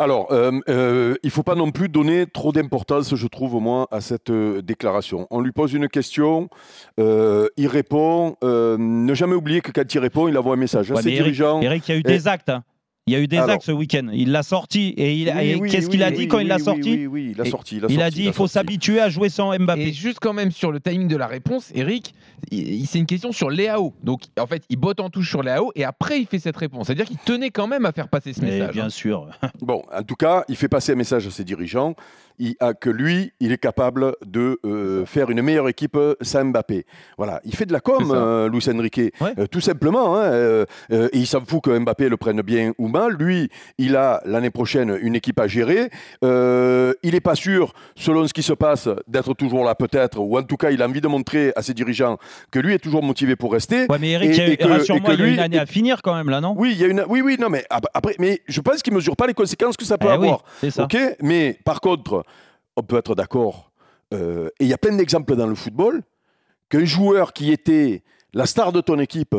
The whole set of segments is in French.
Alors, euh, euh, il ne faut pas non plus donner trop d'importance, je trouve, au moins, à cette euh, déclaration. On lui pose une question, il répond. ne jamais oublier que quand il répond, il envoie un message à ses Eric, dirigeants. Eric, il y a eu Et- des actes. hein. Il y a eu des Alors- actes ce week-end. Il l'a sorti et, il, Oui, et oui, qu'est-ce oui, qu'il a oui, dit quand oui, il l'a sorti Oui, oui, il a sorti. Il a, Il a sorti, dit il faut sorti. s'habituer à jouer sans Mbappé. Et juste quand même sur le timing de la réponse, Eric, c'est une question sur Léao. Donc en fait, il botte en touche sur Léao et après il fait cette réponse. C'est-à-dire qu'il tenait quand même à faire passer ce Mais message. bien hein. sûr. Bon, en tout cas, il fait passer un message à ses dirigeants il, a, que lui, il est capable de euh, faire une meilleure équipe sans Mbappé. Voilà, il fait de la com, euh, Luis Enrique, Ouais. Euh, tout simplement. hein, euh, euh, et il s'en fout que Mbappé le prenne bien ou mal. Lui, il a l'année prochaine une équipe à gérer. Euh, il n'est pas sûr, selon ce qui se passe, d'être toujours là peut-être, ou en tout cas, il a envie de montrer à ses dirigeants que lui est toujours motivé pour rester. Ouais, mais Eric, Et- et rassure-moi, il y a lui- une année à finir quand même là, non? Oui, il y a une. Oui, oui, non, mais ap- après, mais je pense qu'il mesure pas les conséquences que ça peut Eh avoir. c'est ça. Ok, mais par contre, on peut être d'accord. euh, et il y a plein d'exemples dans le football qu'un joueur qui était la star de ton équipe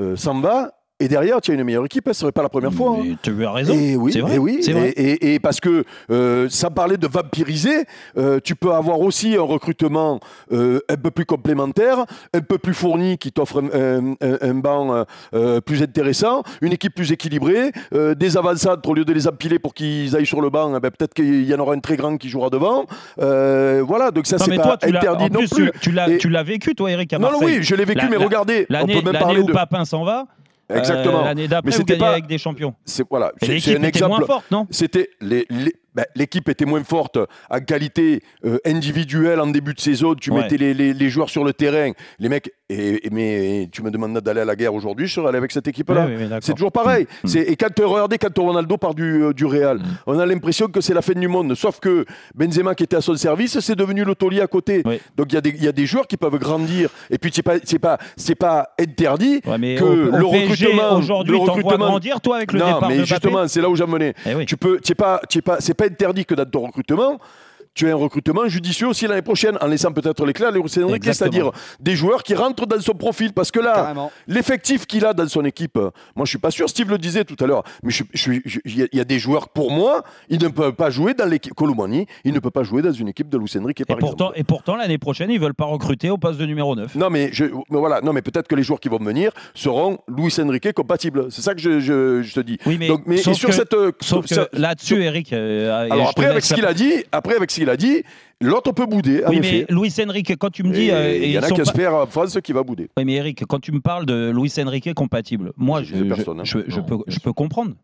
euh, s'en va. Et derrière, tu as une meilleure équipe, ce ne serait pas la première fois. hein. Tu as raison. Et oui, c'est vrai. et oui, c'est vrai. Et, parce que euh, sans parler de vampiriser, euh, tu peux avoir aussi un recrutement euh, un peu plus complémentaire, un peu plus fourni, qui t'offre un, un- un banc euh, plus intéressant, une équipe plus équilibrée, des avançades au lieu de les empiler pour qu'ils aillent sur le banc, eh ben, peut-être qu'il y en aura un très grand qui jouera devant. Voilà, donc ça c'est mais pas toi, tu l'as, interdit non plus, tu, tu l'as, Et- tu l'as vécu, toi, Eric, à Non, non, oui, je l'ai vécu, La- mais la- regardez, on peut même parler où de. Papin s'en va, euh, Exactement. l'année d'après, Mais vous c'était gagnez pas- avec des champions. C'est voilà, c'est- un exemple. moins forte, non? C'était les, les- ben, l'équipe était moins forte en qualité euh, individuelle en début de saison. Tu Ouais. mettais les, les- les joueurs sur le terrain, les mecs. Et, et- mais tu me demandes d'aller à la guerre aujourd'hui, je serais allé avec cette équipe-là. Oui, oui. C'est toujours pareil. Mm. C'est- Et quand regardez quand Ronaldo part du, euh, du Real, Mm. on a l'impression que c'est la fin du monde. Sauf que Benzema qui était à son service, c'est devenu le taulier à côté. Oui. Donc il y, a des- il y a des joueurs qui peuvent grandir. Et puis c'est pas c'est pas c'est pas interdit Ouais, mais que au, au le PSG, recrutement aujourd'hui, le recrutement- grandir, toi, avec le non, départ mais de justement, c'est là où j'en venais. Eh. Tu peux, c'est pas, c'est pas, c'est pas interdit que dans ton recrutement, tu as un recrutement judicieux aussi l'année prochaine, en laissant peut-être l'éclat à Luis Enrique, c'est-à-dire des joueurs qui rentrent dans son profil, parce que là, l'effectif qu'il a dans son équipe, euh, moi je suis pas sûr. Steve le disait tout à l'heure, mais il y, a- des joueurs pour moi, ils ne peuvent pas jouer dans l'équipe. Colomani, il ne peut pas jouer dans une équipe de Luis Enrique, Et pourtant, exemple. et pourtant, l'année prochaine, ils veulent pas recruter au poste de numéro 9. Non mais, je, mais voilà, non mais peut-être que les joueurs qui vont venir seront Luis Enrique compatibles. C'est ça que je, je- je te dis. Oui, mais, Donc, mais et sauf sur que, cette, euh, sauf que là-dessus, Eric. euh, Alors après avec ce qu'il a dit, après avec ce qu'il a dit, l'autre peut bouder. Oui, mais. Luis Enrique, quand tu me dis. Euh, il y en a qui espèrent en France qui va bouder. Oui, mais Eric, quand tu me parles de Luis Enrique compatible, moi, Je hein. peux, comprendre.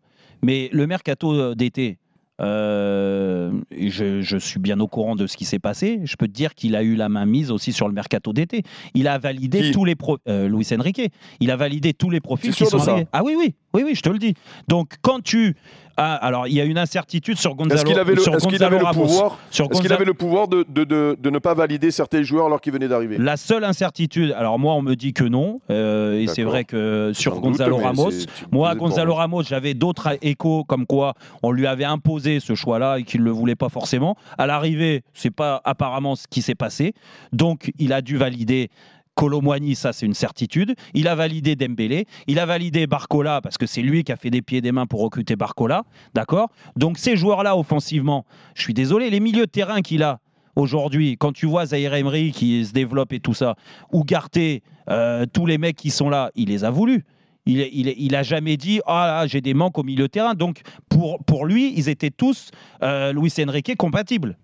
Mais le mercato d'été, euh, je, je suis bien au courant de ce qui s'est passé. Je peux te dire qu'il a eu la main mise aussi sur le mercato d'été. Il a validé Qui tous les pro euh, Luis Enrique. Il a validé tous les profils qui sont arrivés. Ah oui, oui, oui, oui, je te le dis. Donc quand tu ah, alors il y a une incertitude sur Gonzalo, Est-ce qu'il avait le, sur qu'il avait pouvoir, Sur est-ce qu'il Gonzalo- avait le pouvoir de, de, de, de ne pas valider certains joueurs alors qu'ils venaient d'arriver? La seule incertitude, alors moi on me dit que non, euh, et c'est vrai que sur J'en Gonzalo doute, Ramos, moi Gonzalo. Ramos, j'avais d'autres échos comme quoi on lui avait imposé ce choix-là et qu'il ne le voulait pas forcément. À l'arrivée, c'est pas apparemment ce qui s'est passé, donc il a dû valider. Colomboigny, ça c'est une certitude. Il a validé Dembélé, il a validé Barcola parce que c'est lui qui a fait des pieds et des mains pour recruter Barcola, d'accord? Donc ces joueurs-là offensivement, je suis désolé, les milieux de terrain qu'il a, aujourd'hui, quand tu vois Zaire Emery qui se développe et tout ça, ou Garté, euh, tous les mecs qui sont là, il les a voulu. Il, il, a jamais dit ah j'ai des manques au milieu de terrain. Donc pour, pour lui, ils étaient tous euh, Luis Enrique compatibles.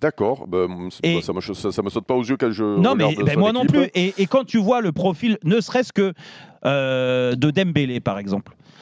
D'accord, ben, Et- ça, me, ça, ça me saute pas aux yeux quand je non mais ben, moi non plus. Et, et quand tu vois le profil, ne serait-ce que euh, de Dembélé par exemple.